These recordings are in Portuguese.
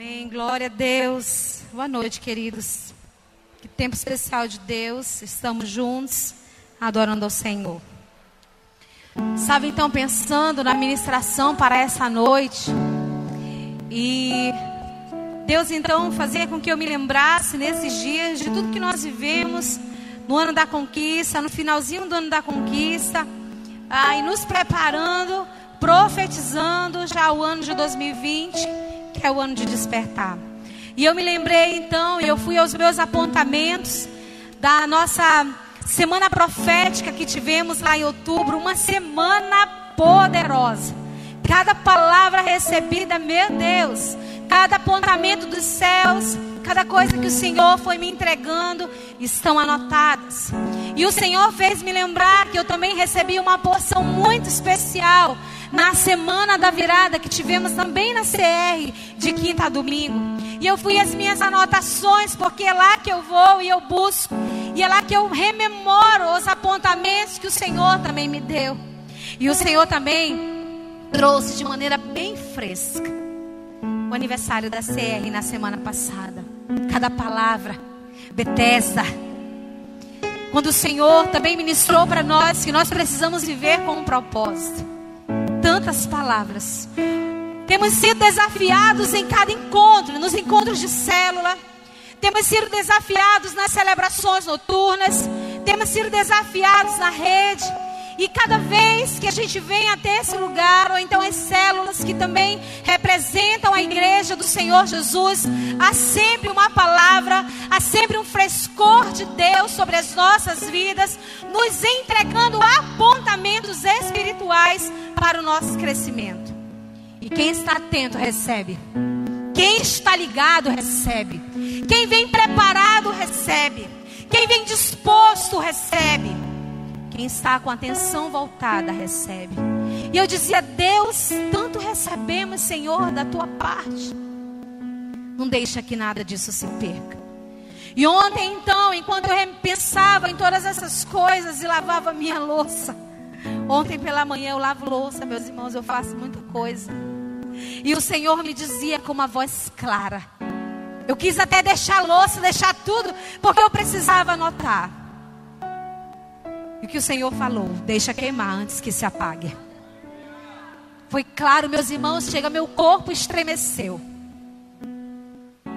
Amém. Glória a Deus. Boa noite, queridos. Que tempo especial de Deus. Estamos juntos, adorando ao Senhor. Estava então pensando na ministração para essa noite. E Deus então fazia com que eu me lembrasse nesses dias de tudo que nós vivemos no ano da conquista, no finalzinho do ano da conquista, ah, e nos preparando, profetizando já o ano de 2020, que é o ano de despertar. E eu me lembrei então, e eu fui aos meus apontamentos da nossa semana profética que tivemos lá em outubro, uma semana poderosa. Cada palavra recebida, meu Deus, cada apontamento dos céus, cada coisa que o Senhor foi me entregando, estão anotadas. E o Senhor fez me lembrar que eu também recebi uma porção muito especial na semana da virada que tivemos também na CR, de quinta a domingo. E eu fui as minhas anotações, porque é lá que eu vou e eu busco. E é lá que eu rememoro os apontamentos que o Senhor também me deu. E o Senhor também trouxe de maneira bem fresca o aniversário da CR na semana passada. Cada palavra, Bethesda. Quando o Senhor também ministrou para nós que nós precisamos viver com um propósito. Tantas palavras. Temos sido desafiados em cada encontro, nos encontros de célula. Temos sido desafiados nas celebrações noturnas. Temos sido desafiados na rede. E cada vez que a gente vem até esse lugar, ou então as células que também representam a igreja do Senhor Jesus, há sempre uma palavra, há sempre um frescor de Deus sobre as nossas vidas, nos entregando apontamentos espirituais para o nosso crescimento. E quem está atento recebe. Quem está ligado recebe. Quem vem preparado recebe. Quem vem disposto recebe. Quem está com a atenção voltada recebe. E eu dizia: Deus, tanto recebemos, Senhor, da tua parte. Não deixa que nada disso se perca. E ontem, então, enquanto eu pensava em todas essas coisas e lavava minha louça, ontem pela manhã eu lavo louça, meus irmãos, eu faço muita coisa. E o Senhor me dizia com uma voz clara. Eu quis até deixar a louça, deixar tudo, porque eu precisava anotar. E o que o Senhor falou? Deixa queimar antes que se apague. Foi claro, meus irmãos, chega, meu corpo estremeceu.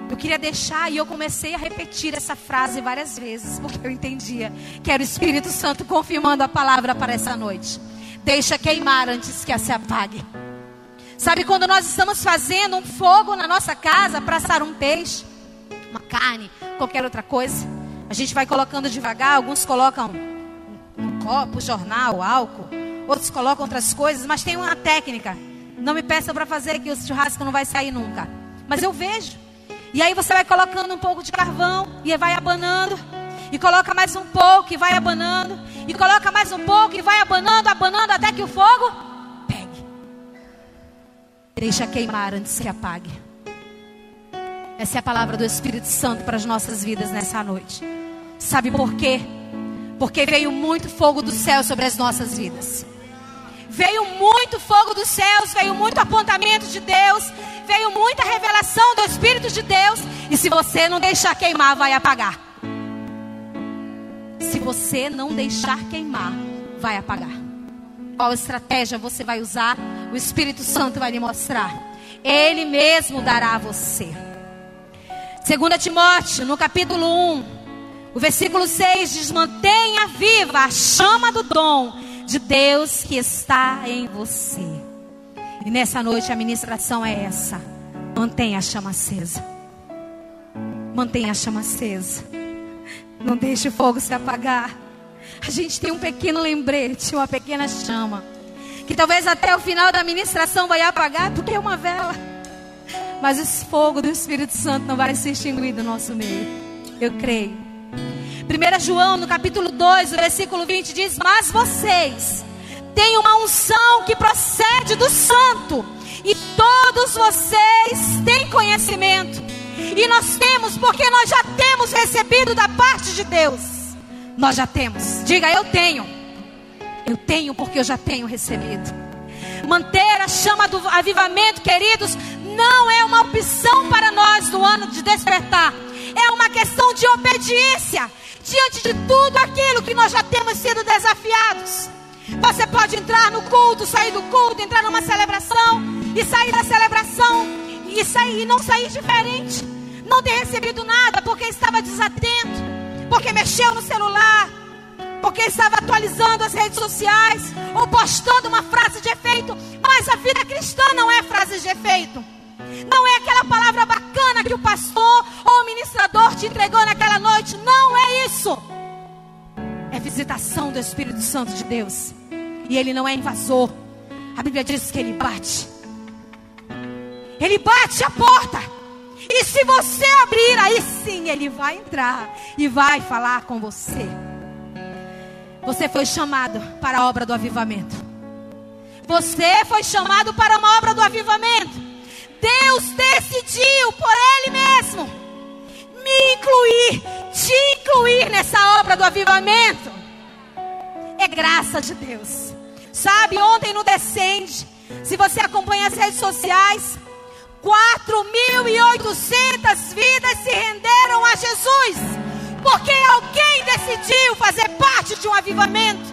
Eu queria deixar e eu comecei a repetir essa frase várias vezes, porque eu entendia que era o Espírito Santo confirmando a palavra para essa noite. Deixa queimar antes que se apague. Sabe quando nós estamos fazendo um fogo na nossa casa para assar um peixe, uma carne, qualquer outra coisa? A gente vai colocando devagar, alguns colocam copo, jornal, álcool. Outros colocam outras coisas, mas tem uma técnica. Não me peça para fazer que o churrasco não vai sair nunca. Mas eu vejo. E aí você vai colocando um pouco de carvão e vai abanando. E coloca mais um pouco e vai abanando. E coloca mais um pouco e vai abanando, abanando até que o fogo pegue. Deixa queimar antes que apague. Essa é a palavra do Espírito Santo para as nossas vidas nessa noite. Sabe por quê? Porque veio muito fogo do céu sobre as nossas vidas. Veio muito fogo dos céus, veio muito apontamento de Deus, veio muita revelação do Espírito de Deus. E se você não deixar queimar, vai apagar. Se você não deixar queimar, vai apagar. Qual estratégia você vai usar? O Espírito Santo vai lhe mostrar. Ele mesmo dará a você. 2 Timóteo, no capítulo 1, o versículo 6 diz: Mantenha viva a chama do dom de Deus que está em você. E nessa noite a ministração é essa: mantenha a chama acesa. Mantenha a chama acesa. Não deixe o fogo se apagar. A gente tem um pequeno lembrete, uma pequena chama. Que talvez até o final da ministração vai apagar, porque é uma vela. Mas o fogo do Espírito Santo não vai se extinguir do nosso meio. Eu creio. 1 João, no capítulo 2, o versículo 20 diz: Mas vocês têm uma unção que procede do Santo, e todos vocês têm conhecimento. E nós temos, porque nós já temos recebido da parte de Deus. Nós já temos. Diga, eu tenho. Eu tenho porque eu já tenho recebido. Manter a chama do avivamento, queridos, não é uma opção para nós mão de obediência diante de tudo aquilo que nós já temos sido desafiados. Você pode entrar no culto, sair do culto, entrar numa celebração e sair da celebração e sair e não sair diferente. Não ter recebido nada porque estava desatento, porque mexeu no celular, porque estava atualizando as redes sociais ou postando uma frase de efeito. Mas a vida cristã não é frase de efeito. Não é aquela palavra bacana que o pastor ou o ministrador te entregou naquela noite. Não é isso. É visitação do Espírito Santo de Deus. E ele não é invasor. A Bíblia diz que ele bate. Ele bate a porta. E se você abrir, aí sim ele vai entrar e vai falar com você. Você foi chamado para a obra do avivamento. Você foi chamado para uma obra do avivamento. Deus decidiu por Ele mesmo me incluir, te incluir nessa obra do avivamento. É graça de Deus. Sabe, ontem no Descende, se você acompanha as redes sociais, 4.800 vidas se renderam a Jesus. Porque alguém decidiu fazer parte de um avivamento,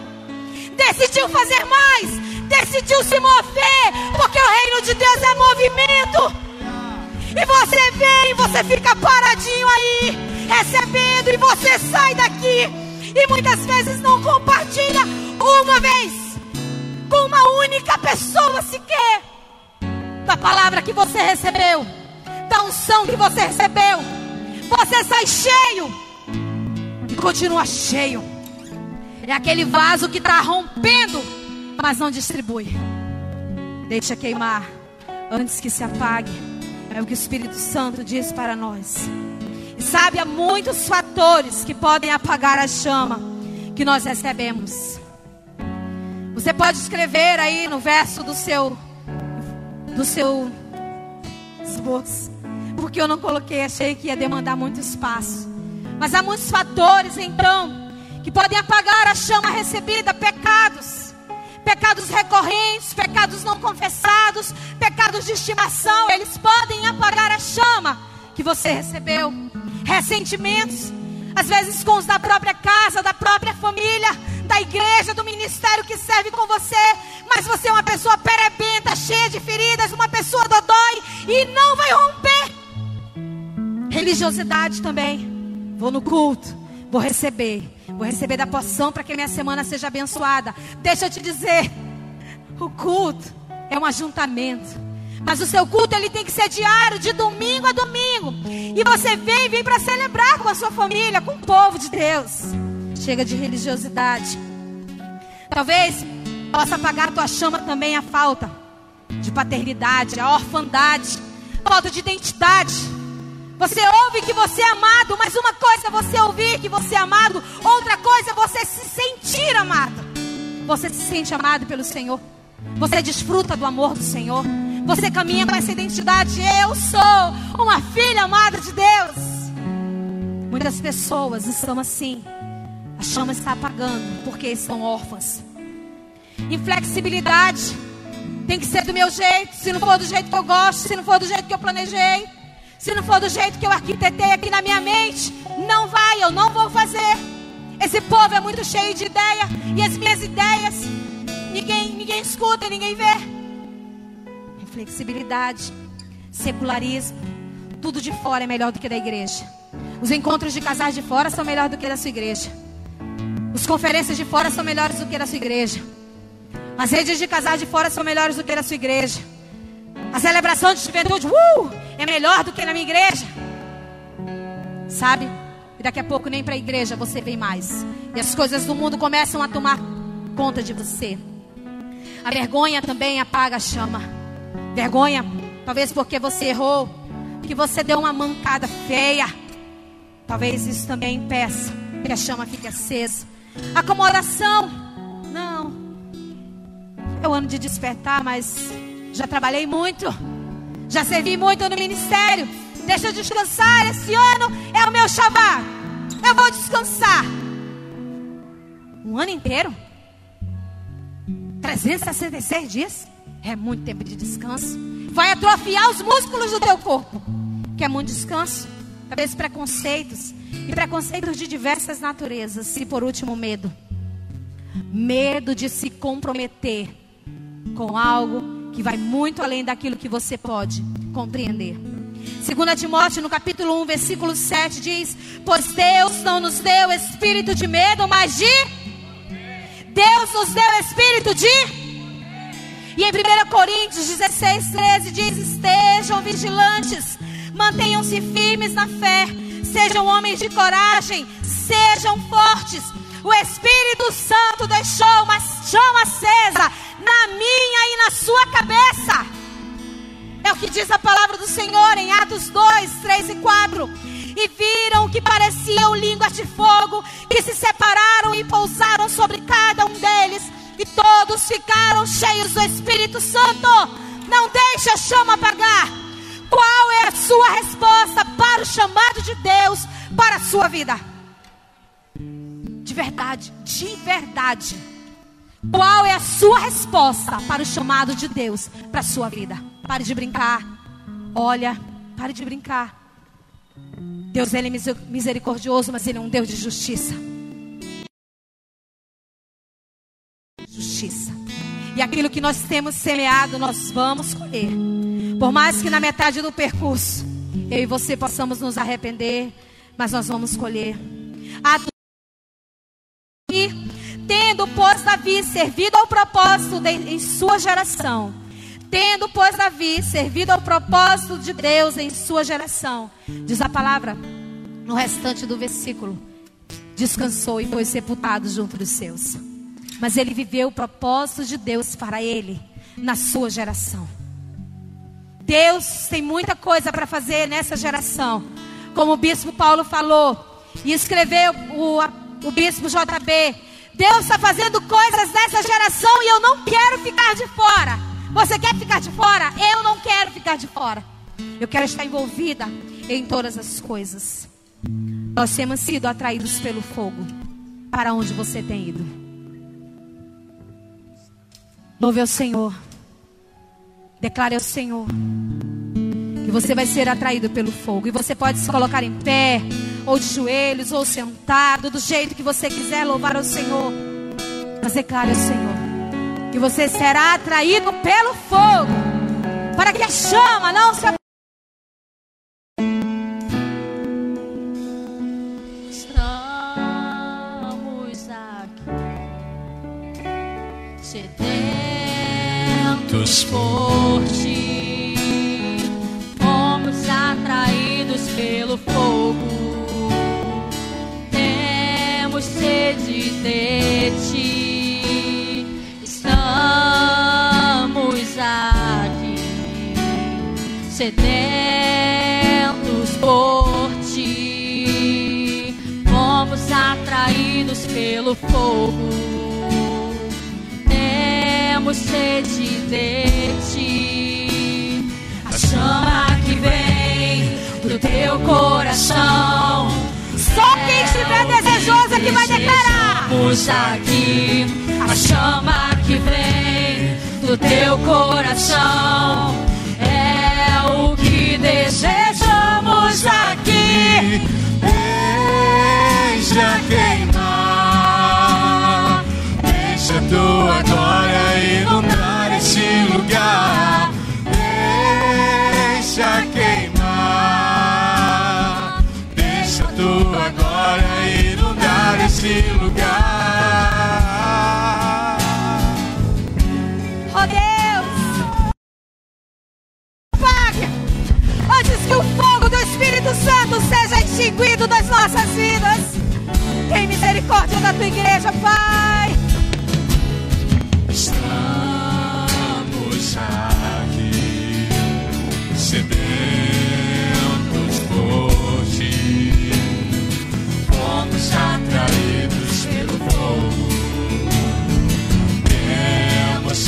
decidiu fazer mais, decidiu se mover, porque o reino de Deus é movimento. E você vem, você fica paradinho aí, recebendo, e você sai daqui, e muitas vezes não compartilha uma vez com uma única pessoa sequer da palavra que você recebeu, da unção que você recebeu. Você sai cheio e continua cheio. É aquele vaso que está rompendo, mas não distribui. Deixa queimar antes que se apague. É o que o Espírito Santo diz para nós. E sabe, há muitos fatores que podem apagar a chama que nós recebemos. Você pode escrever aí no verso do seu do seu esboço, porque eu não coloquei, achei que ia demandar muito espaço. Mas há muitos fatores, então, que podem apagar a chama recebida: pecados, pecados recorrentes, pecados não confessados, pecados de estimação. Eles podem apagar a chama que você recebeu. Ressentimentos, às vezes com os da própria casa, da própria família, da igreja, do ministério que serve com você. Mas você é uma pessoa perebenta, cheia de feridas, uma pessoa dodói e não vai romper. Religiosidade também. Vou no culto, vou receber. Vou receber da poção para que minha semana seja abençoada. Deixa eu te dizer, o culto é um ajuntamento. Mas o seu culto ele tem que ser diário, de domingo a domingo. E você vem, vem para celebrar com a sua família, com o povo de Deus. Chega de religiosidade. Talvez possa apagar a tua chama também a falta de paternidade, a orfandade, falta de identidade. Você ouve que você é amado, mas uma coisa é você ouvir que você é amado, outra coisa é você se sentir amado. Você se sente amado pelo Senhor. Você desfruta do amor do Senhor. Você caminha com essa identidade. Eu sou uma filha amada de Deus. Muitas pessoas estão assim. A chama está apagando porque são órfãs. Inflexibilidade. Tem que ser do meu jeito. Se não for do jeito que eu gosto, se não for do jeito que eu planejei. Se não for do jeito que eu arquitetei aqui na minha mente, não vai, eu não vou fazer. Esse povo é muito cheio de ideia e as minhas ideias ninguém, ninguém escuta, ninguém vê. Inflexibilidade, secularismo, tudo de fora é melhor do que da igreja. Os encontros de casais de fora são melhores do que da sua igreja. As conferências de fora são melhores do que da sua igreja. As redes de casais de fora são melhores do que da sua igreja. A celebração de juventude, uh, é melhor do que na minha igreja. Sabe? E daqui a pouco nem para a igreja você vem mais. E as coisas do mundo começam a tomar conta de você. A vergonha também apaga a chama. Vergonha, talvez porque você errou, que você deu uma mancada feia. Talvez isso também impeça que a chama fique acesa. Acomodação, não. É o ano de despertar, mas já trabalhei muito. Já servi muito no ministério. Deixa eu descansar. Esse ano é o meu chamar. Eu vou descansar. Um ano inteiro? 366 dias? É muito tempo de descanso. Vai atrofiar os músculos do teu corpo. Quer muito descanso? talvez preconceitos, e preconceitos de diversas naturezas, e por último, medo. Medo de se comprometer com algo que vai muito além daquilo que você pode compreender. 2 Timóteo, no capítulo 1, versículo 7, diz: Pois Deus não nos deu espírito de medo, mas de. Deus nos deu espírito de. E em 1 Coríntios 16, 13 diz: Estejam vigilantes, mantenham-se firmes na fé, sejam homens de coragem, sejam fortes. O Espírito Santo deixou uma chama acesa Senhor em Atos 2, 3 e 4. E viram que pareciam línguas de fogo, que se separaram e pousaram sobre cada um deles. E todos ficaram cheios do Espírito Santo. Não deixe a chama apagar. Qual é a sua resposta para o chamado de Deus para a sua vida? De verdade, de verdade. Qual é a sua resposta para o chamado de Deus para a sua vida? Pare de brincar. Olha, pare de brincar. Deus ele é misericordioso, mas ele é um Deus de justiça. Justiça. E aquilo que nós temos semeado, nós vamos colher. Por mais que na metade do percurso eu e você possamos nos arrepender, mas nós vamos colher. A Tendo, pois, Davi servido ao propósito de, em sua geração. Tendo, pois, Davi servido ao propósito de Deus em sua geração. Diz a palavra no restante do versículo. Descansou e foi sepultado junto dos seus. Mas ele viveu o propósito de Deus para ele na sua geração. Deus tem muita coisa para fazer nessa geração. Como o bispo Paulo falou e escreveu o, o bispo JB Deus está fazendo coisas nessa geração e eu não quero ficar de fora. Você quer ficar de fora? Eu não quero ficar de fora. Eu quero estar envolvida em todas as coisas. Nós temos sido atraídos pelo fogo. Para onde você tem ido? Louve ao Senhor. Declare ao Senhor que você vai ser atraído pelo fogo. E você pode se colocar em pé ou de joelhos, ou sentado, do jeito que você quiser louvar ao Senhor. Mas declare ao Senhor que você será atraído pelo fogo, para que a chama não se Estamos aqui sedentos por ti, fomos atraídos pelo fogo. Sede de ti. Sedentos por ti. Fomos atraídos pelo fogo. Temos sede de ti. A chama que vem do teu coração só quem estiver desejoso é que vai declarar. Estamos aqui, a chama que vem do teu coração lugar. Oh Deus, pague antes que o fogo do Espírito Santo seja extinguido das nossas vidas. Tem misericórdia da tua igreja, Pai.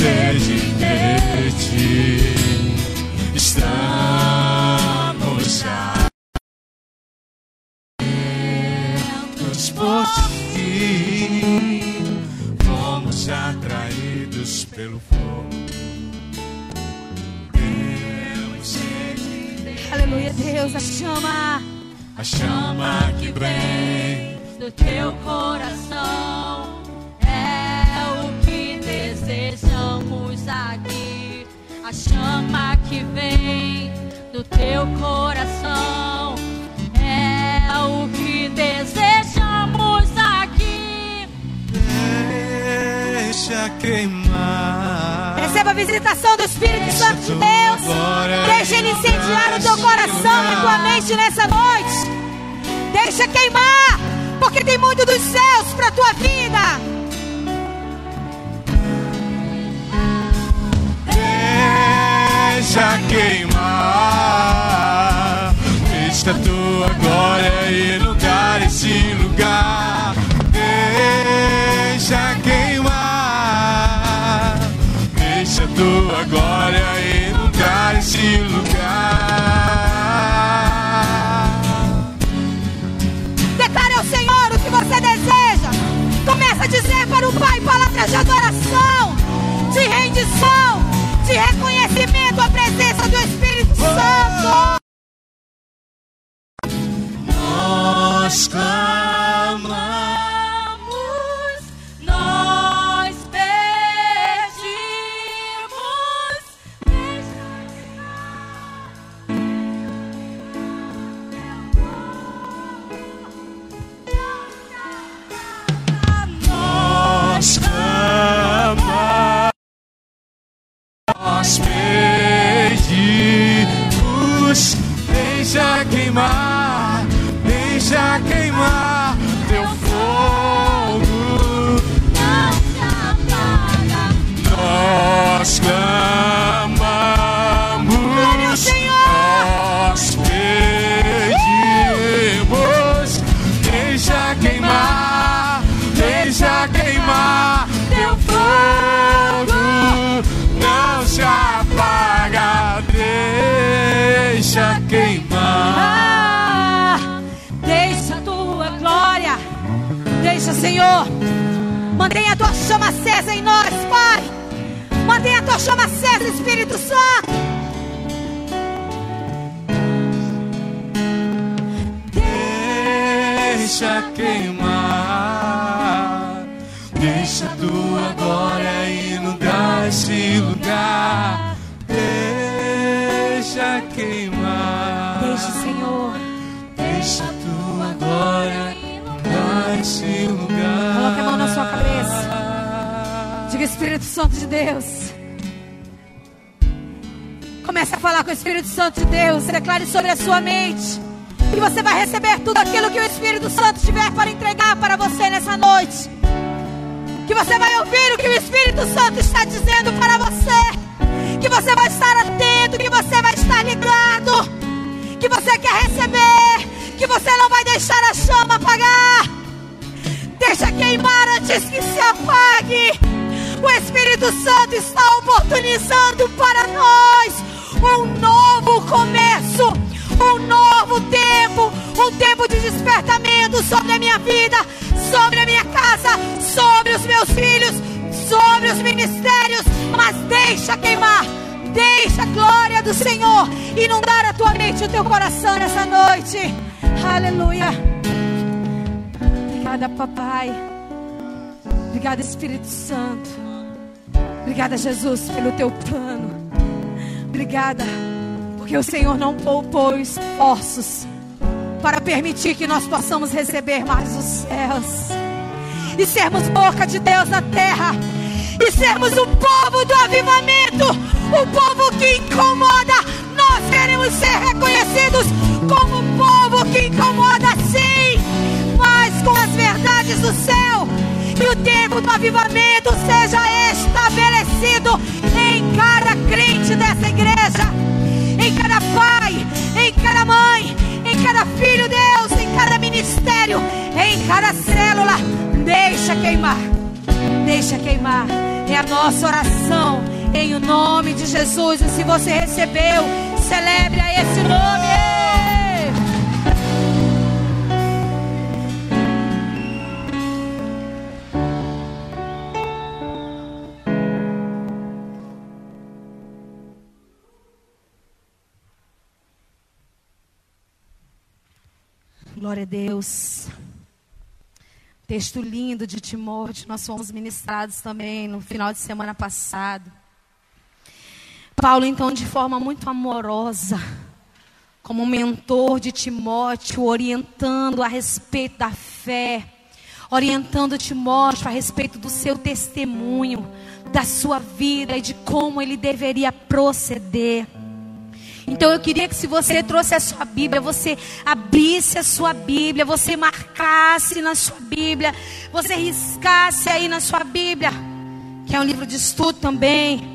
Sede de ti, estamos atraídos por ti. Fomos atraídos pelo fogo. Aleluia, Deus, a chama a chama que vem do teu coração aqui. A chama que vem do teu coração é o que desejamos aqui. deixa queimar. Receba a visitação do Espírito Santo de Deus. Deixa ele incendiar o teu coração e a tua mente nessa noite. Deixa queimar, porque tem muito dos céus para tua vida. Deixa queimar. Deixa a tua glória inundar esse lugar. Deixa queimar. Deixa a tua glória inundar esse lugar. Declare ao Senhor o que você deseja. Começa a dizer para o Pai palavras de adoração, de rendição, queimar, deixa queimar teu fogo. Tua chama acesa, Espírito Santo. Deixa queimar, deixa tua glória inundar esse lugar. Deixa queimar, Deixa, Senhor. deixa tua glória inundar esse lugar. Coloque a mão na sua cabeça. Diga, Espírito Santo de Deus. Comece a falar com o Espírito Santo de Deus. Declare sobre a sua mente. E você vai receber tudo aquilo que o Espírito Santo tiver para entregar para você nessa noite. Que você vai ouvir o que o Espírito Santo está dizendo para você. Que você vai estar atento, que você vai estar ligado. Que você quer receber. Que você não vai deixar a chama apagar. Deixa queimar antes que se apague. O Espírito Santo está oportunizando para nós um novo começo, um novo tempo, um tempo de despertamento sobre a minha vida, sobre a minha casa, sobre os meus filhos, sobre os ministérios. Mas deixa queimar, deixa a glória do Senhor inundar a tua mente e o teu coração nessa noite. Aleluia. Obrigada, papai. Obrigada, Espírito Santo. Obrigada, Jesus, pelo teu plano. Obrigada, porque o Senhor não poupou esforços para permitir que nós possamos receber mais os céus e sermos boca de Deus na terra e sermos o povo do avivamento, o povo que incomoda. Nós queremos ser reconhecidos como povo que incomoda, sim, mas com as verdades do céu. E o tempo do avivamento seja estabelecido em cada crente dessa igreja, em cada pai, em cada mãe, em cada filho, Deus, em cada ministério, em cada célula. Deixa queimar, deixa queimar. É a nossa oração em o nome de Jesus. E se você recebeu, celebre a esse nome. Glória a Deus. Texto lindo de Timóteo, nós fomos ministrados também no final de semana passado. Paulo, então, de forma muito amorosa, como mentor de Timóteo, orientando a respeito da fé, orientando Timóteo a respeito do seu testemunho, da sua vida e de como ele deveria proceder. Então eu queria que se você trouxe a sua Bíblia, você abrisse a sua Bíblia, você marcasse na sua Bíblia, você riscasse aí na sua Bíblia, que é um livro de estudo também.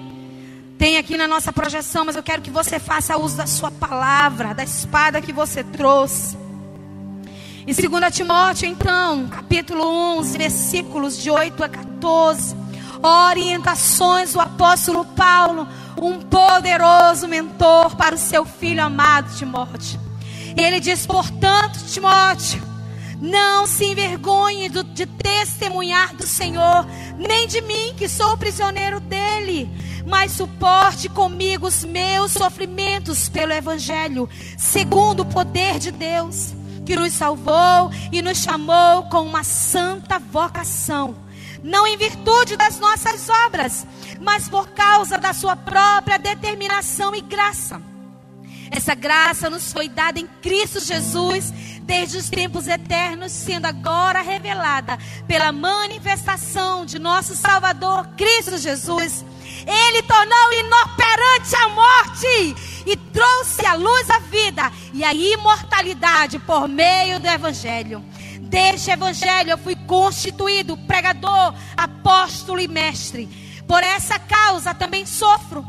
Tem aqui na nossa projeção, mas eu quero que você faça uso da sua palavra, da espada que você trouxe. Em 2 Timóteo, então, capítulo 11, versículos de 8 a 14, orientações do apóstolo Paulo um poderoso mentor para o seu filho amado Timóteo. E ele diz: portanto, Timóteo, não se envergonhe de testemunhar do Senhor, nem de mim, que sou prisioneiro dele, mas suporte comigo os meus sofrimentos pelo Evangelho, segundo o poder de Deus, que nos salvou e nos chamou com uma santa vocação, não em virtude das nossas obras mas por causa da sua própria determinação e graça. Essa graça nos foi dada em Cristo Jesus desde os tempos eternos, sendo agora revelada pela manifestação de nosso Salvador Cristo Jesus. Ele tornou inoperante a morte e trouxe à luz a vida e a imortalidade por meio do Evangelho. Deste Evangelho eu fui constituído pregador, apóstolo e mestre. Por essa causa também sofro.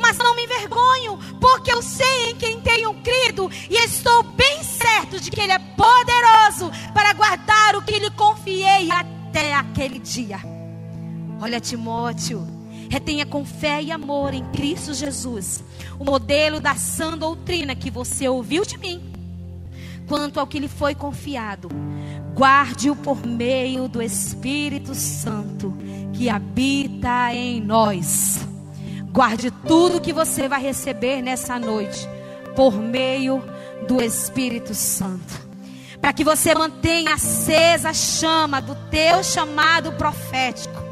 Mas não me envergonho, porque eu sei em quem tenho crido e estou bem certo de que Ele é poderoso para guardar o que lhe confiei até aquele dia. Olha, Timóteo, retenha com fé e amor em Cristo Jesus o modelo da sã doutrina que você ouviu de mim. Quanto ao que lhe foi confiado, guarde-o por meio do Espírito Santo que habita em nós. Guarde tudo que você vai receber nessa noite por meio do Espírito Santo. Para que você mantenha acesa a chama do teu chamado profético.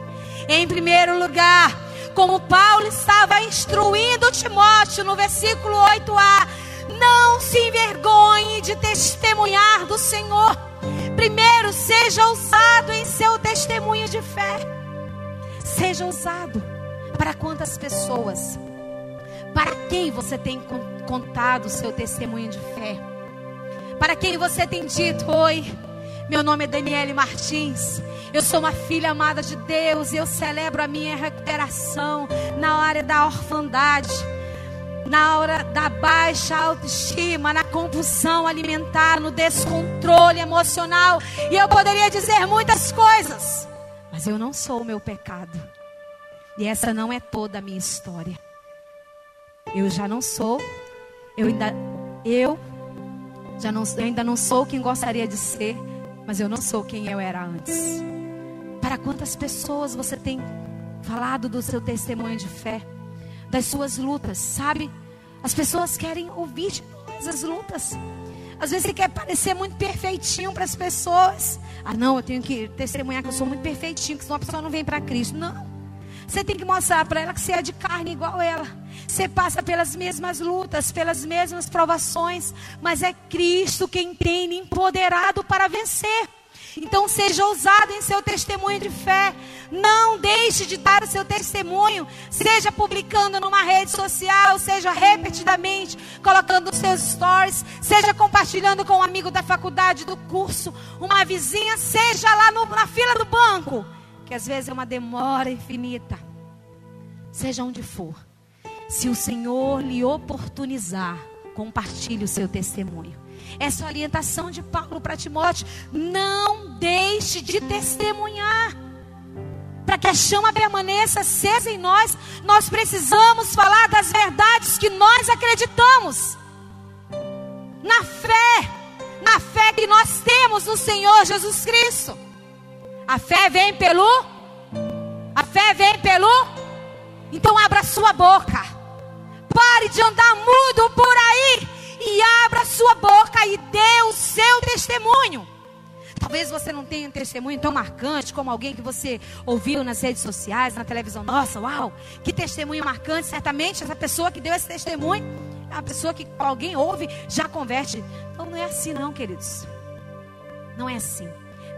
Em primeiro lugar, como Paulo estava instruindo Timóteo no versículo 8a, não se envergonhe de testemunhar do Senhor. Primeiro, seja ousado em seu testemunho de fé. Seja ousado. Para quantas pessoas? Para quem você tem contado o seu testemunho de fé? Para quem você tem dito: Oi, meu nome é Daniele Martins. Eu sou uma filha amada de Deus e eu celebro a minha recuperação na área da orfandade, na hora da baixa autoestima, na compulsão alimentar, no descontrole emocional. E eu poderia dizer muitas coisas. Mas eu não sou o meu pecado. E essa não é toda a minha história. Eu já não sou, eu ainda eu já não, eu ainda não sou quem gostaria de ser, mas eu não sou quem eu era antes. Para quantas pessoas você tem falado do seu testemunho de fé, das suas lutas, sabe? As pessoas querem ouvir de nós as lutas. Às vezes você quer parecer muito perfeitinho para as pessoas. Ah, não, eu tenho que testemunhar que eu sou muito perfeitinho, que senão a pessoa não vem para Cristo. Não. Você tem que mostrar para ela que você é de carne igual ela. Você passa pelas mesmas lutas, pelas mesmas provações, mas é Cristo quem tem empoderado para vencer. Então seja ousado em seu testemunho de fé. Não deixe de dar o seu testemunho, seja publicando numa rede social, seja repetidamente colocando nos seus stories, seja compartilhando com um amigo da faculdade, do curso, uma vizinha, seja lá no, na fila do banco, que às vezes é uma demora infinita. Seja onde for, se o Senhor lhe oportunizar, compartilhe o seu testemunho. Essa orientação de Paulo para Timóteo: não deixe de testemunhar. Para que a chama permaneça acesa em nós, nós precisamos falar das verdades que nós acreditamos. Na fé, na fé que nós temos no Senhor Jesus Cristo. A fé vem pelo A fé vem pelo Então abra sua boca. Pare de andar mudo por aí e abra sua boca e dê o seu testemunho. Talvez você não tenha um testemunho tão marcante como alguém que você ouviu nas redes sociais, na televisão. Nossa, uau, que testemunho marcante. Certamente essa pessoa que deu esse testemunho, é a pessoa que alguém ouve, já converte. Então não é assim, não, queridos. Não é assim.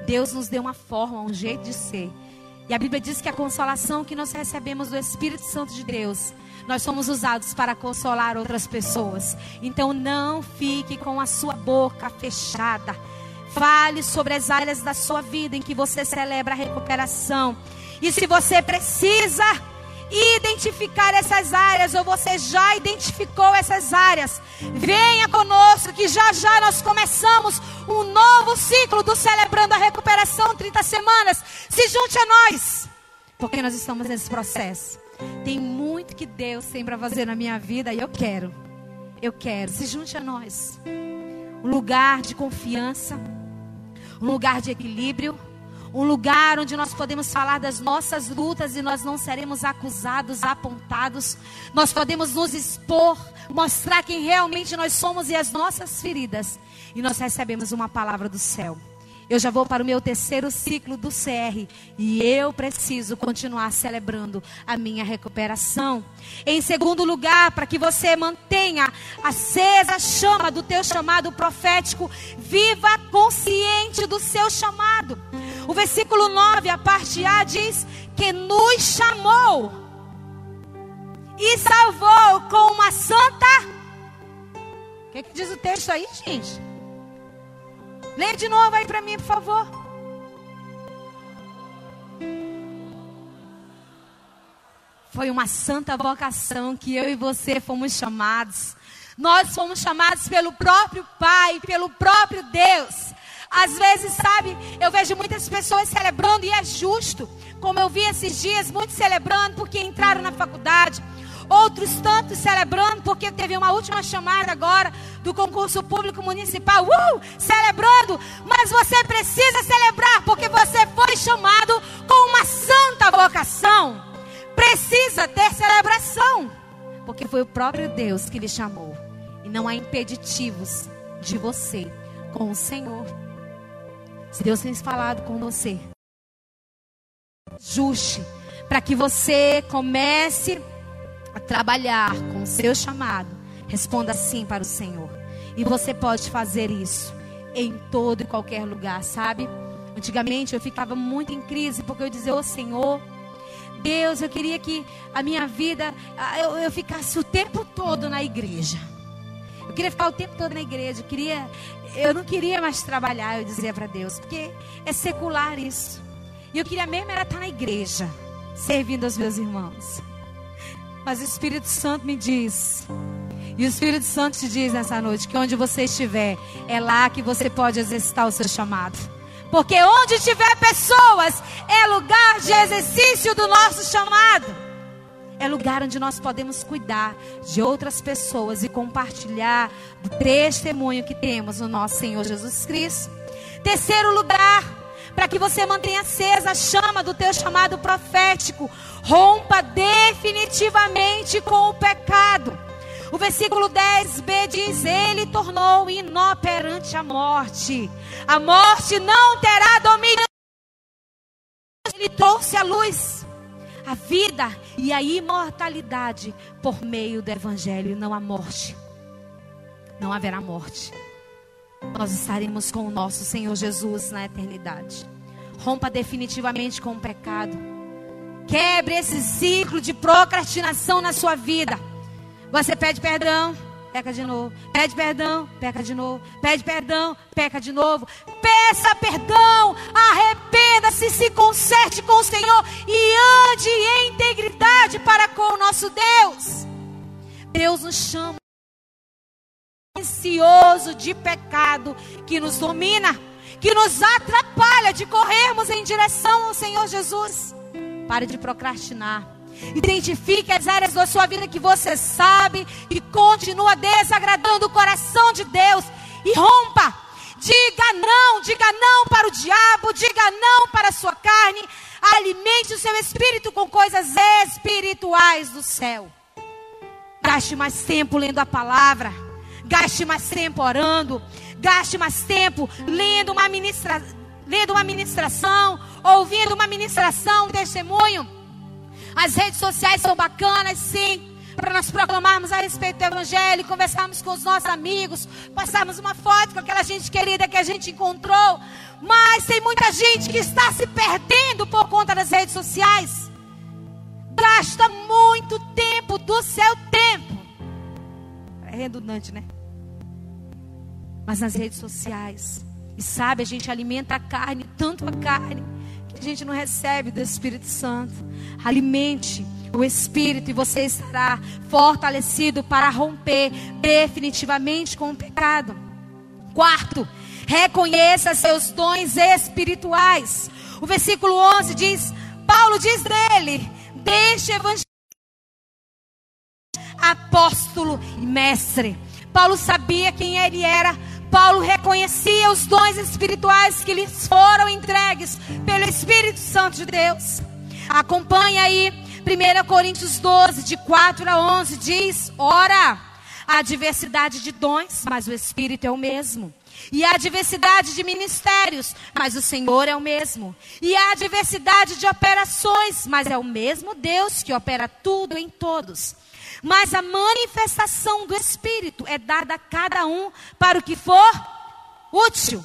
Deus nos deu uma forma, um jeito de ser. E a Bíblia diz que a consolação que nós recebemos do Espírito Santo de Deus, nós somos usados para consolar outras pessoas. Então não fique com a sua boca fechada. Fale sobre as áreas da sua vida em que você celebra a recuperação. E se você precisa identificar essas áreas, ou você já identificou essas áreas, venha conosco, que já já nós começamos um novo ciclo do Celebrando a Recuperação 30 Semanas. Se junte a nós, porque nós estamos nesse processo. Tem muito que Deus tem para fazer na minha vida e eu quero. Eu quero. Se junte a nós. Um lugar de confiança um lugar de equilíbrio, um lugar onde nós podemos falar das nossas lutas e nós não seremos acusados, apontados. Nós podemos nos expor, mostrar quem realmente nós somos e as nossas feridas. E nós recebemos uma palavra do céu. Eu já vou para o meu terceiro ciclo do CR e eu preciso continuar celebrando a minha recuperação. Em segundo lugar, para que você mantenha acesa a chama do teu chamado profético, viva consciente do seu chamado. O versículo 9, a parte A diz que nos chamou e salvou com uma santa. O que, que diz o texto aí, gente? Lê de novo aí para mim, por favor. Foi uma santa vocação que eu e você fomos chamados. Nós fomos chamados pelo próprio Pai, pelo próprio Deus. Às vezes, sabe, eu vejo muitas pessoas celebrando e é justo. Como eu vi esses dias, muitos celebrando porque entraram na faculdade, Outros tantos celebrando, porque teve uma última chamada agora do concurso público municipal. Uh! Celebrando. Mas você precisa celebrar, porque você foi chamado com uma santa vocação. Precisa ter celebração. Porque foi o próprio Deus que lhe chamou. E não há impeditivos de você com o Senhor. Se Deus tem falado com você, juste para que você comece a trabalhar com o seu chamado, responda sim para o Senhor. E você pode fazer isso em todo e qualquer lugar, sabe? Antigamente eu ficava muito em crise porque eu dizia, ô oh, Senhor, Deus, eu queria que a minha vida, eu, eu ficasse o tempo todo na igreja. Eu queria ficar o tempo todo na igreja. Eu, queria, eu não queria mais trabalhar, eu dizia para Deus, porque é secular isso. E eu queria mesmo era estar na igreja, servindo aos meus irmãos. Mas o Espírito Santo me diz, e o Espírito Santo te diz nessa noite, que onde você estiver, é lá que você pode exercitar o seu chamado. Porque onde tiver pessoas, é lugar de exercício do nosso chamado. É lugar onde nós podemos cuidar de outras pessoas e compartilhar do testemunho que temos no nosso Senhor Jesus Cristo. Terceiro lugar, para que você mantenha acesa a chama do teu chamado profético, rompa definitivamente com o pecado. O versículo 10b diz: Ele tornou inoperante a morte. A morte não terá domínio. Ele trouxe a luz, a vida e a imortalidade por meio do Evangelho, não a morte. Não haverá morte. Nós estaremos com o nosso Senhor Jesus na eternidade. Rompa definitivamente com o pecado. Quebre esse ciclo de procrastinação na sua vida. Você pede perdão, peca de novo. Pede perdão, peca de novo. Pede perdão, peca de novo. Peça perdão, arrependa-se, se conserte com o Senhor e ande em integridade para com o nosso Deus. Deus nos chama ansioso de pecado que nos domina, que nos atrapalha de corrermos em direção ao Senhor Jesus. Pare de procrastinar. Identifique as áreas da sua vida que você sabe que continua desagradando o coração de Deus e rompa. Diga não, diga não para o diabo, diga não para a sua carne. Alimente o seu espírito com coisas espirituais do céu. Gaste mais tempo lendo a palavra. Gaste mais tempo orando. gaste mais tempo lendo uma, uma ministração, ouvindo uma ministração, um testemunho. As redes sociais são bacanas, sim para nós proclamarmos a respeito do Evangelho, conversarmos com os nossos amigos, passarmos uma foto com aquela gente querida que a gente encontrou. Mas tem muita gente que está se perdendo por conta das redes sociais. Gasta muito tempo do seu tempo. É redundante, né? Mas nas redes sociais. E sabe, a gente alimenta a carne, tanto a carne, que a gente não recebe do Espírito Santo. Alimente o Espírito e você estará fortalecido para romper definitivamente com o pecado. Quarto, reconheça seus dons espirituais. O versículo 11 diz: Paulo diz dele, deixe evangelho apóstolo e mestre. Paulo sabia quem ele era. Paulo reconhecia os dons espirituais que lhes foram entregues pelo Espírito Santo de Deus. Acompanhe aí 1 Coríntios 12, de 4 a 11, diz: Ora, há diversidade de dons, mas o Espírito é o mesmo. E há diversidade de ministérios, mas o Senhor é o mesmo. E há diversidade de operações, mas é o mesmo Deus que opera tudo em todos. Mas a manifestação do Espírito é dada a cada um para o que for útil.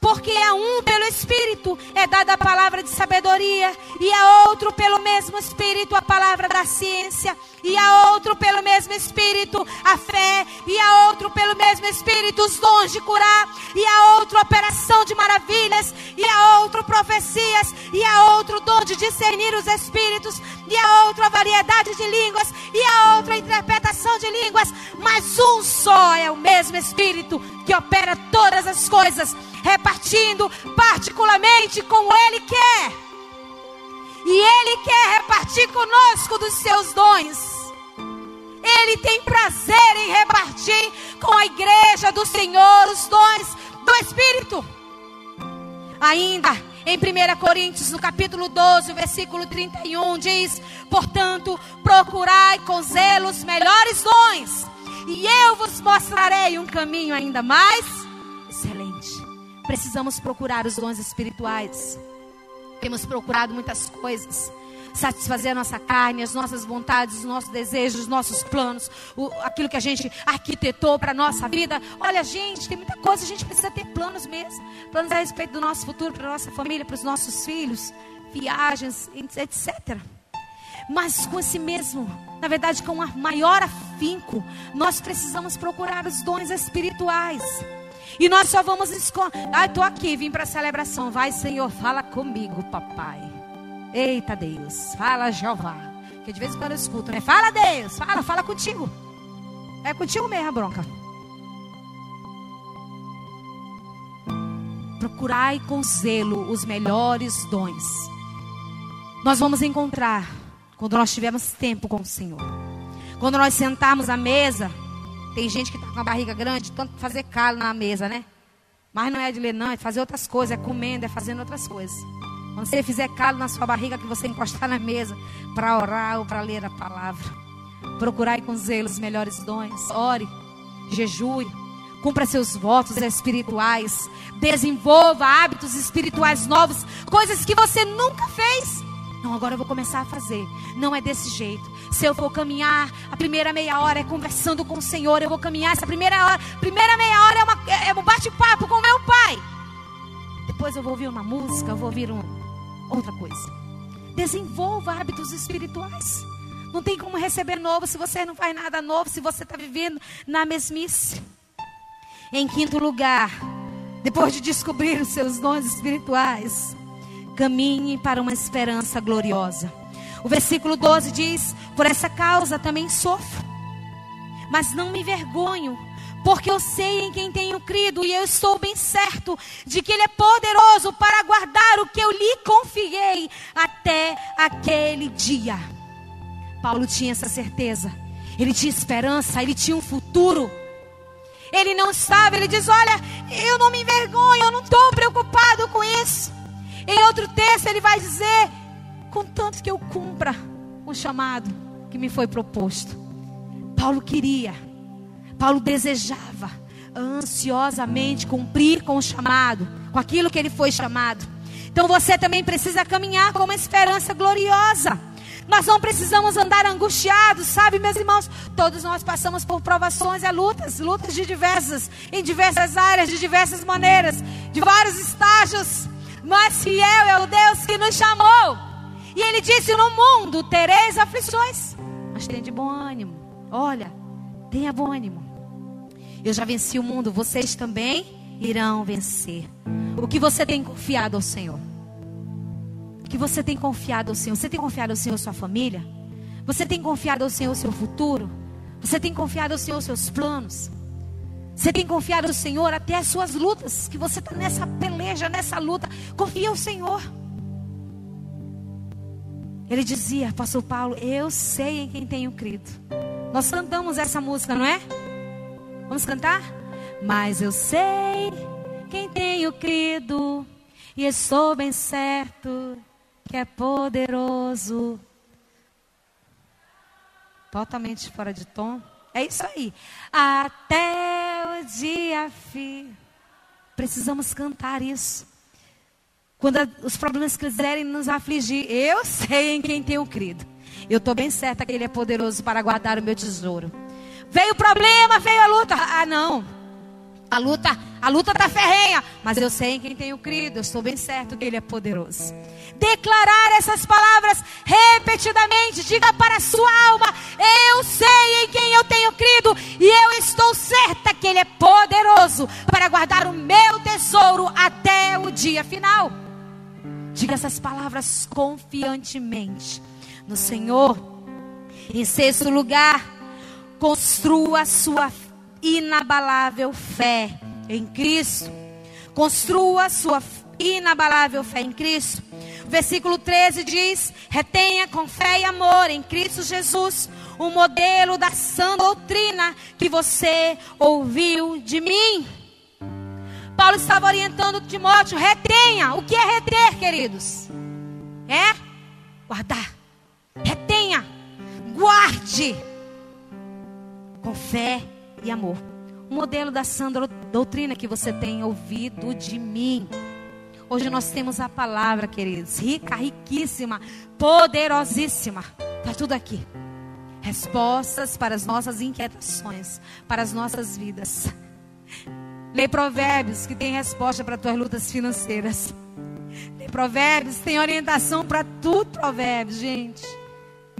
Porque a um pelo Espírito é dada a palavra de sabedoria, e a outro pelo mesmo Espírito a palavra da ciência, e a outro pelo mesmo Espírito a fé, e a outro pelo mesmo Espírito os dons de curar, e a outro operação de maravilhas, e a outro profecias, e a outro dom de discernir os Espíritos, e a outra variedade de línguas, e a outra interpretação de línguas, mas um só é o mesmo Espírito que opera todas as coisas repartindo particularmente como Ele quer. E Ele quer repartir conosco dos seus dons. Ele tem prazer em repartir com a igreja do Senhor os dons do Espírito. Ainda em 1 Coríntios, no capítulo 12, versículo 31, diz: Portanto, procurai com zelo os melhores dons, e eu vos mostrarei um caminho ainda mais excelente. Precisamos procurar os dons espirituais. Temos procurado muitas coisas. Satisfazer a nossa carne, as nossas vontades, os nossos desejos, os nossos planos, o, aquilo que a gente arquitetou para a nossa vida. Olha, gente, tem muita coisa, a gente precisa ter planos mesmo. Planos a respeito do nosso futuro, para a nossa família, para os nossos filhos, viagens, etc. Mas com esse mesmo, na verdade, com um maior afinco, nós precisamos procurar os dons espirituais. E nós só vamos escolher. Ai, estou aqui, vim para a celebração. Vai, Senhor, fala comigo, papai. Eita Deus, fala Jeová. Que de vez em quando eu escuto, né? Fala Deus, fala, fala contigo. É contigo mesmo a bronca. Procurai com zelo os melhores dons. Nós vamos encontrar quando nós tivermos tempo com o Senhor. Quando nós sentarmos à mesa tem gente que está com a barriga grande, tanto fazer calo na mesa, né? Mas não é de ler, não, é fazer outras coisas, é comendo, é fazendo outras coisas. Quando você fizer calo na sua barriga, que você encostar na mesa para orar ou para ler a palavra. Procurai com zelo os melhores dons. Ore, jejue, cumpra seus votos espirituais. Desenvolva hábitos espirituais novos, coisas que você nunca fez. Não, agora eu vou começar a fazer. Não é desse jeito. Se eu for caminhar, a primeira meia hora é conversando com o Senhor. Eu vou caminhar essa primeira hora. Primeira meia hora é, uma, é um bate-papo com meu pai. Depois eu vou ouvir uma música, eu vou ouvir um, outra coisa. Desenvolva hábitos espirituais. Não tem como receber novo se você não faz nada novo, se você está vivendo na mesmice. Em quinto lugar, depois de descobrir os seus dons espirituais, caminhe para uma esperança gloriosa. O versículo 12 diz: Por essa causa também sofro, mas não me vergonho, porque eu sei em quem tenho crido e eu estou bem certo de que Ele é poderoso para guardar o que eu lhe confiei até aquele dia. Paulo tinha essa certeza, ele tinha esperança, ele tinha um futuro. Ele não estava, ele diz: Olha, eu não me envergonho, eu não estou preocupado com isso. Em outro texto, ele vai dizer: contanto que eu cumpra o chamado que me foi proposto. Paulo queria, Paulo desejava, ansiosamente cumprir com o chamado, com aquilo que ele foi chamado. Então você também precisa caminhar com uma esperança gloriosa. Nós não precisamos andar angustiados, sabe, meus irmãos? Todos nós passamos por provações e lutas, lutas de diversas, em diversas áreas, de diversas maneiras, de vários estágios. Mas fiel é o Deus que nos chamou. E ele disse: No mundo tereis aflições, mas tenha de bom ânimo. Olha, tenha bom ânimo. Eu já venci o mundo, vocês também irão vencer. O que você tem confiado ao Senhor? que você tem confiado ao Senhor? Você tem confiado ao Senhor sua família? Você tem confiado ao Senhor seu futuro? Você tem confiado ao Senhor seus planos? Você tem confiado ao Senhor até as suas lutas? Que você está nessa peleja, nessa luta. Confia ao Senhor. Ele dizia, Pastor Paulo, eu sei em quem tenho crido. Nós cantamos essa música, não é? Vamos cantar? Mas eu sei quem tenho crido, e estou bem certo que é poderoso. Totalmente fora de tom. É isso aí. Até o dia fim. Precisamos cantar isso. Quando os problemas quiserem nos afligir, eu sei em quem tenho crido. Eu estou bem certa que Ele é poderoso para guardar o meu tesouro. Veio o problema, veio a luta. Ah, não. A luta, a luta está ferrenha, mas eu sei em quem tenho crido, eu estou bem certo que Ele é poderoso. Declarar essas palavras repetidamente, diga para a sua alma: Eu sei em quem eu tenho crido, e eu estou certa que Ele é poderoso para guardar o meu tesouro até o dia final. Diga essas palavras confiantemente no Senhor. Em sexto lugar, construa sua inabalável fé em Cristo. Construa sua inabalável fé em Cristo. versículo 13 diz: retenha com fé e amor em Cristo Jesus o modelo da sã doutrina que você ouviu de mim. Paulo estava orientando Timóteo: retenha. O que é reter, queridos? É guardar. Retenha. Guarde. Com fé e amor. O modelo da sã doutrina que você tem ouvido de mim. Hoje nós temos a palavra, queridos, rica, riquíssima, poderosíssima. Está tudo aqui. Respostas para as nossas inquietações, para as nossas vidas. Lê Provérbios, que tem resposta para tuas lutas financeiras. Lê Provérbios, tem orientação para tudo, Provérbios, gente.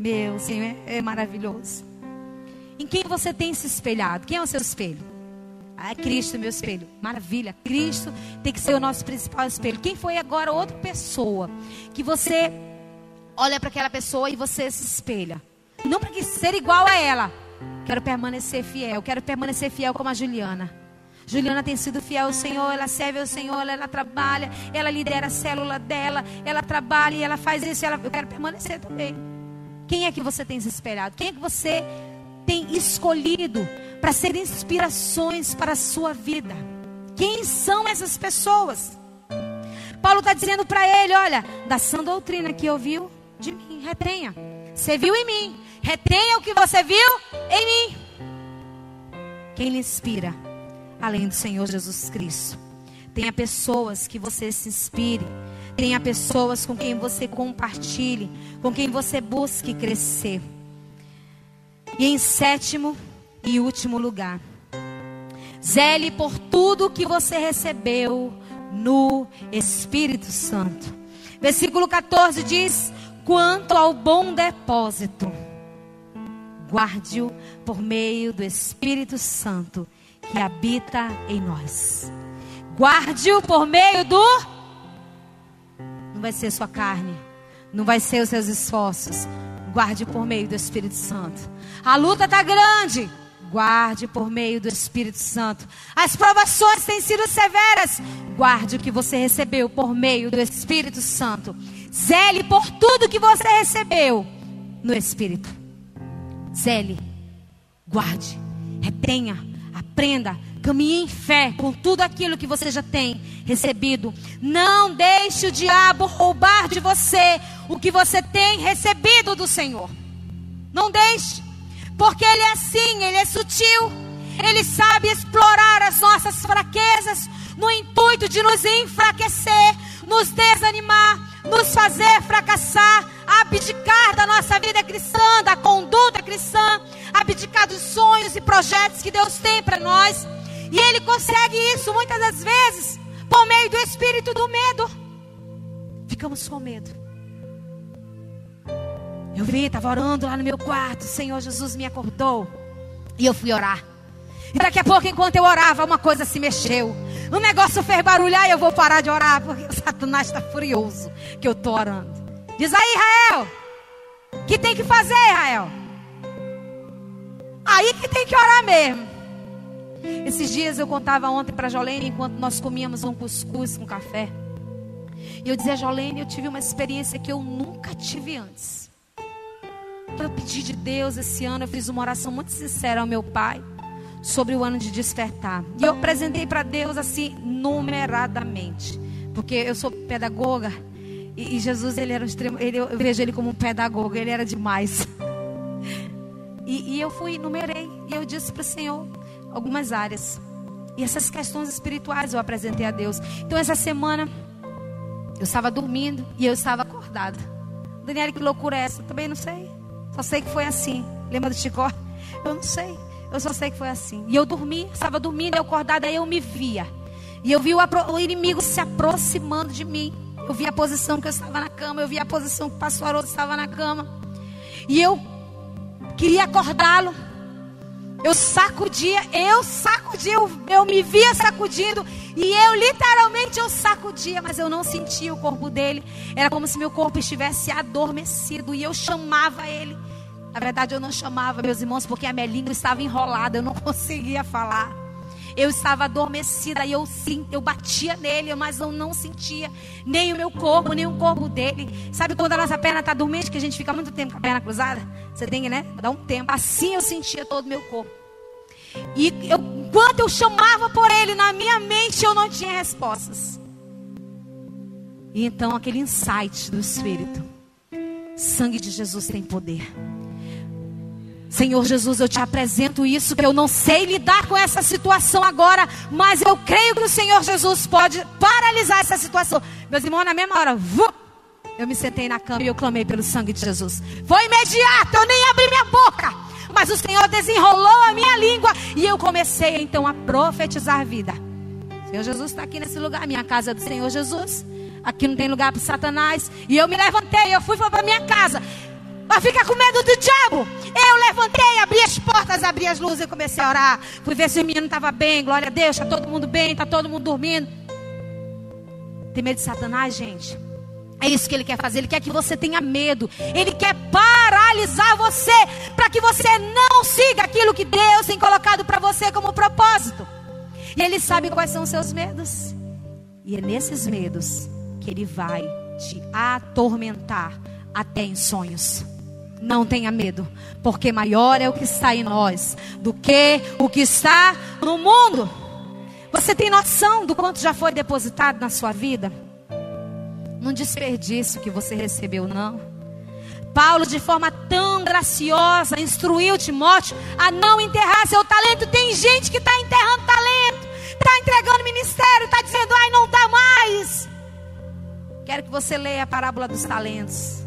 Meu Senhor, é maravilhoso. Em quem você tem se espelhado? Quem é o seu espelho? Ah, é Cristo, meu espelho. Maravilha. Cristo tem que ser o nosso principal espelho. Quem foi agora outra pessoa que você olha para aquela pessoa e você se espelha? Não para ser igual a ela. Quero permanecer fiel. Quero permanecer fiel como a Juliana. Juliana tem sido fiel ao Senhor, ela serve ao Senhor, ela trabalha, ela lidera a célula dela, ela trabalha e ela faz isso. Ela, eu quero permanecer também. Quem é que você tem se espelhado? Quem é que você tem escolhido para ser inspirações para a sua vida. Quem são essas pessoas? Paulo está dizendo para ele: olha, da sã doutrina que ouviu de mim, retenha. Você viu em mim, retenha o que você viu em mim. Quem lhe inspira, além do Senhor Jesus Cristo? Tenha pessoas que você se inspire. Tenha pessoas com quem você compartilhe, com quem você busque crescer. E em sétimo e último lugar, zele por tudo que você recebeu no Espírito Santo. Versículo 14 diz: Quanto ao bom depósito, guarde-o por meio do Espírito Santo que habita em nós. Guarde-o por meio do. Não vai ser sua carne, não vai ser os seus esforços. Guarde por meio do Espírito Santo. A luta está grande. Guarde por meio do Espírito Santo. As provações têm sido severas. Guarde o que você recebeu por meio do Espírito Santo. Zele por tudo que você recebeu no Espírito. Zele, guarde, retenha, aprenda, caminhe em fé com tudo aquilo que você já tem recebido. Não deixe o diabo roubar de você o que você tem recebido do Senhor. Não deixe. Porque ele é assim, ele é sutil. Ele sabe explorar as nossas fraquezas no intuito de nos enfraquecer, nos desanimar, nos fazer fracassar, abdicar da nossa vida cristã, da conduta cristã, abdicar dos sonhos e projetos que Deus tem para nós. E Ele consegue isso muitas das vezes por meio do espírito do medo. Ficamos com medo. Eu vi, estava orando lá no meu quarto, o Senhor Jesus me acordou e eu fui orar. E daqui a pouco, enquanto eu orava, uma coisa se mexeu. O negócio fez barulhar e eu vou parar de orar, porque o Satanás está furioso que eu estou orando. Diz aí, Israel, que tem que fazer, Israel? Aí que tem que orar mesmo. Esses dias eu contava ontem para Jolene, enquanto nós comíamos um cuscuz com café. E eu dizia, Jolene, eu tive uma experiência que eu nunca tive antes. Eu pedi de Deus esse ano, eu fiz uma oração muito sincera ao meu pai sobre o ano de despertar. E eu apresentei para Deus assim, numeradamente. Porque eu sou pedagoga e, e Jesus, ele era um extremo, ele, eu vejo ele como um pedagogo, ele era demais. E, e eu fui, numerei, e eu disse para o Senhor algumas áreas. E essas questões espirituais eu apresentei a Deus. Então, essa semana, eu estava dormindo e eu estava acordada. Daniela, que loucura é essa? Também não sei. Só sei que foi assim. Lembra do Chicó? Eu não sei. Eu só sei que foi assim. E eu dormi, estava dormindo, eu acordada, aí eu me via. E eu vi o, o, inimigo se aproximando de mim. Eu vi a posição que eu estava na cama, eu vi a posição que o pastor Haroldo estava na cama. E eu queria acordá-lo. Eu sacudia, eu sacudia, eu, eu me via sacudindo. E eu literalmente eu sacudia, mas eu não sentia o corpo dele. Era como se meu corpo estivesse adormecido. E eu chamava ele. Na verdade, eu não chamava meus irmãos porque a minha língua estava enrolada, eu não conseguia falar. Eu estava adormecida e eu eu batia nele, mas eu não sentia nem o meu corpo, nem o corpo dele. Sabe quando a nossa perna está dormente, que a gente fica muito tempo com a perna cruzada? Você tem, né? Dá um tempo. Assim eu sentia todo o meu corpo. E eu, enquanto eu chamava por ele, na minha mente eu não tinha respostas. E então aquele insight do Espírito. Sangue de Jesus tem poder. Senhor Jesus, eu te apresento isso, que eu não sei lidar com essa situação agora, mas eu creio que o Senhor Jesus pode paralisar essa situação. Meus irmãos, na mesma hora, eu me sentei na cama e eu clamei pelo sangue de Jesus. Foi imediato, eu nem abri minha boca, mas o Senhor desenrolou a minha língua e eu comecei então a profetizar vida. Senhor Jesus está aqui nesse lugar, minha casa é do Senhor Jesus. Aqui não tem lugar para Satanás. E eu me levantei, eu fui para minha casa. Mas fica com medo do diabo. Eu levantei, abri as portas, abri as luzes e comecei a orar. Fui ver se o menino estava bem. Glória a Deus, está todo mundo bem, está todo mundo dormindo. Tem medo de Satanás, gente? É isso que ele quer fazer. Ele quer que você tenha medo. Ele quer paralisar você para que você não siga aquilo que Deus tem colocado para você como propósito. E ele sabe quais são os seus medos. E é nesses medos que ele vai te atormentar até em sonhos. Não tenha medo, porque maior é o que está em nós do que o que está no mundo. Você tem noção do quanto já foi depositado na sua vida? Não desperdício que você recebeu, não. Paulo, de forma tão graciosa, instruiu Timóteo a não enterrar seu talento. Tem gente que está enterrando talento, está entregando ministério, está dizendo, ai, não dá mais. Quero que você leia a parábola dos talentos.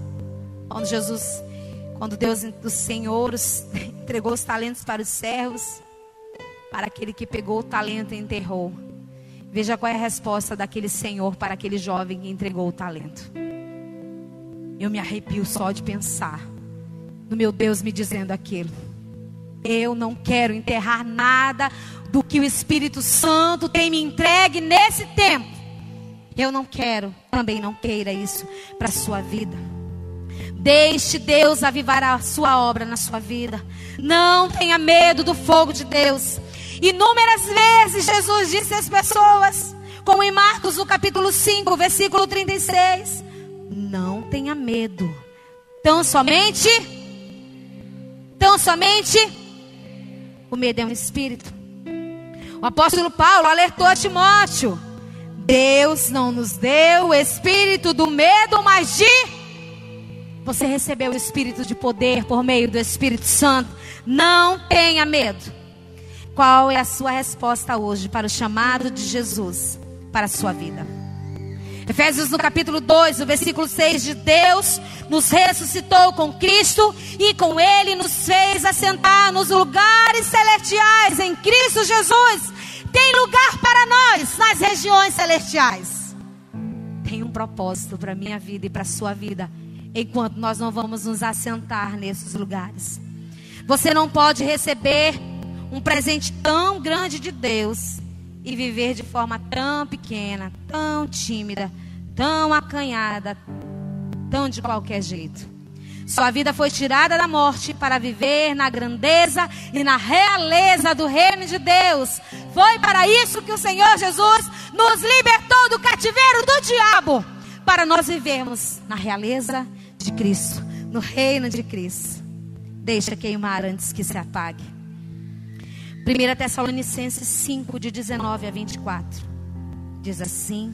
Quando Jesus quando Deus dos senhores entregou os talentos para os servos, para aquele que pegou o talento e enterrou. Veja qual é a resposta daquele senhor para aquele jovem que entregou o talento. Eu me arrepio só de pensar no meu Deus me dizendo aquilo. Eu não quero enterrar nada do que o Espírito Santo tem me entregue nesse tempo. Eu não quero, também não queira isso para a sua vida. Deixe Deus avivar a sua obra na sua vida. Não tenha medo do fogo de Deus. Inúmeras vezes Jesus disse às pessoas, como em Marcos, no capítulo 5, versículo 36, não tenha medo. Tão somente, tão somente, o medo é um espírito. O apóstolo Paulo alertou a Timóteo: Deus não nos deu o espírito do medo, mas de você recebeu o espírito de poder por meio do Espírito Santo. Não tenha medo. qual é a sua resposta hoje para o chamado de Jesus para a sua vida. Efésios no capítulo 2, no versículo 6 de Deus nos ressuscitou com Cristo e com ele nos fez assentar nos lugares celestiais em Cristo Jesus. Tem lugar para nós nas regiões celestiais. Tem um propósito para minha vida e para a sua vida, enquanto nós não vamos nos assentar nesses lugares. Você não pode receber um presente tão grande de Deus e viver de forma tão pequena, tão tímida, tão acanhada, tão de qualquer jeito. Sua vida foi tirada da morte para viver na grandeza e na realeza do reino de Deus. Foi para isso que o Senhor Jesus nos libertou do cativeiro do diabo, para nós vivermos na realeza de Cristo, no reino de Cristo. Deixa queimar antes que se apague. 1 Tessalonicenses 5, de 19 a 24. Diz assim: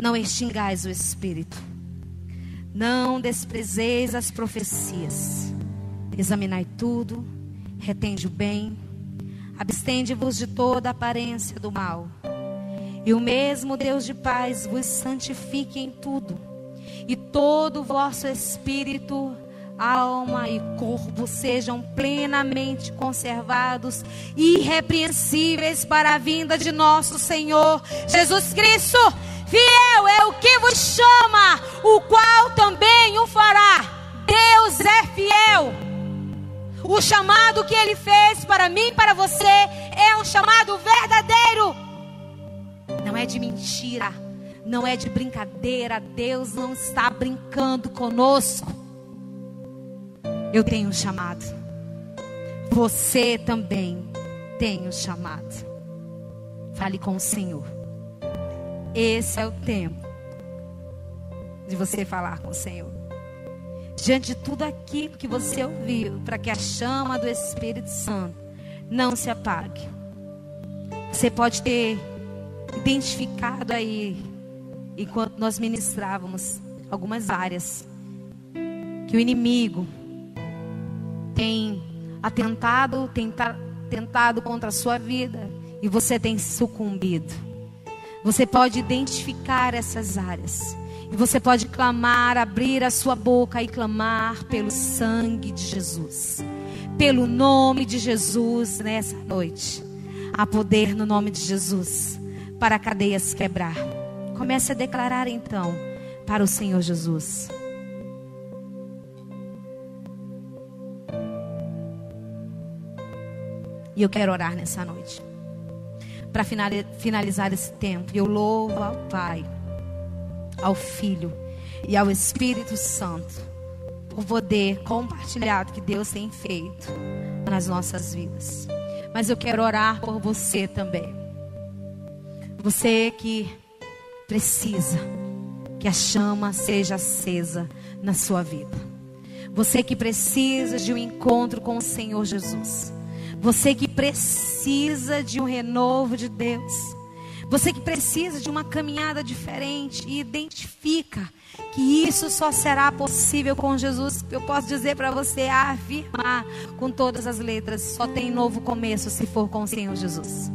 Não extingais o espírito, não desprezeis as profecias, examinai tudo, retende o bem, abstende-vos de toda aparência do mal. E o mesmo Deus de paz vos santifique em tudo, e todo o vosso espírito alma e corpo sejam plenamente conservados, irrepreensíveis para a vinda de nosso Senhor Jesus Cristo. Fiel é o que vos chama, o qual também o fará. Deus é fiel. O chamado que ele fez para mim para você é um chamado verdadeiro. Não é de mentira, não é de brincadeira. Deus não está brincando conosco. Eu tenho um chamado. Você também tem um chamado. Fale com o Senhor. Esse é o tempo de você falar com o Senhor. Diante de tudo aquilo que você ouviu, para que a chama do Espírito Santo não se apague. Você pode ter identificado aí, enquanto nós ministrávamos, algumas áreas que o inimigo tem atentado, tenta, tentado contra a sua vida e você tem sucumbido. Você pode identificar essas áreas. E você pode clamar, abrir a sua boca e clamar pelo sangue de Jesus. Pelo nome de Jesus nessa noite. Há poder no nome de Jesus para cadeias quebrar. Comece a declarar então para o Senhor Jesus. E eu quero orar nessa noite. Para finalizar esse tempo, eu louvo ao Pai, ao Filho e ao Espírito Santo por poder compartilhado que Deus tem feito nas nossas vidas. Mas eu quero orar por você também. Você que precisa que a chama seja acesa na sua vida. Você que precisa de um encontro com o Senhor Jesus. Você que precisa de um renovo de Deus. Você que precisa de uma caminhada diferente e identifica que isso só será possível com Jesus. Eu posso dizer para você afirmar com todas as letras: só tem novo começo se for com o Senhor Jesus.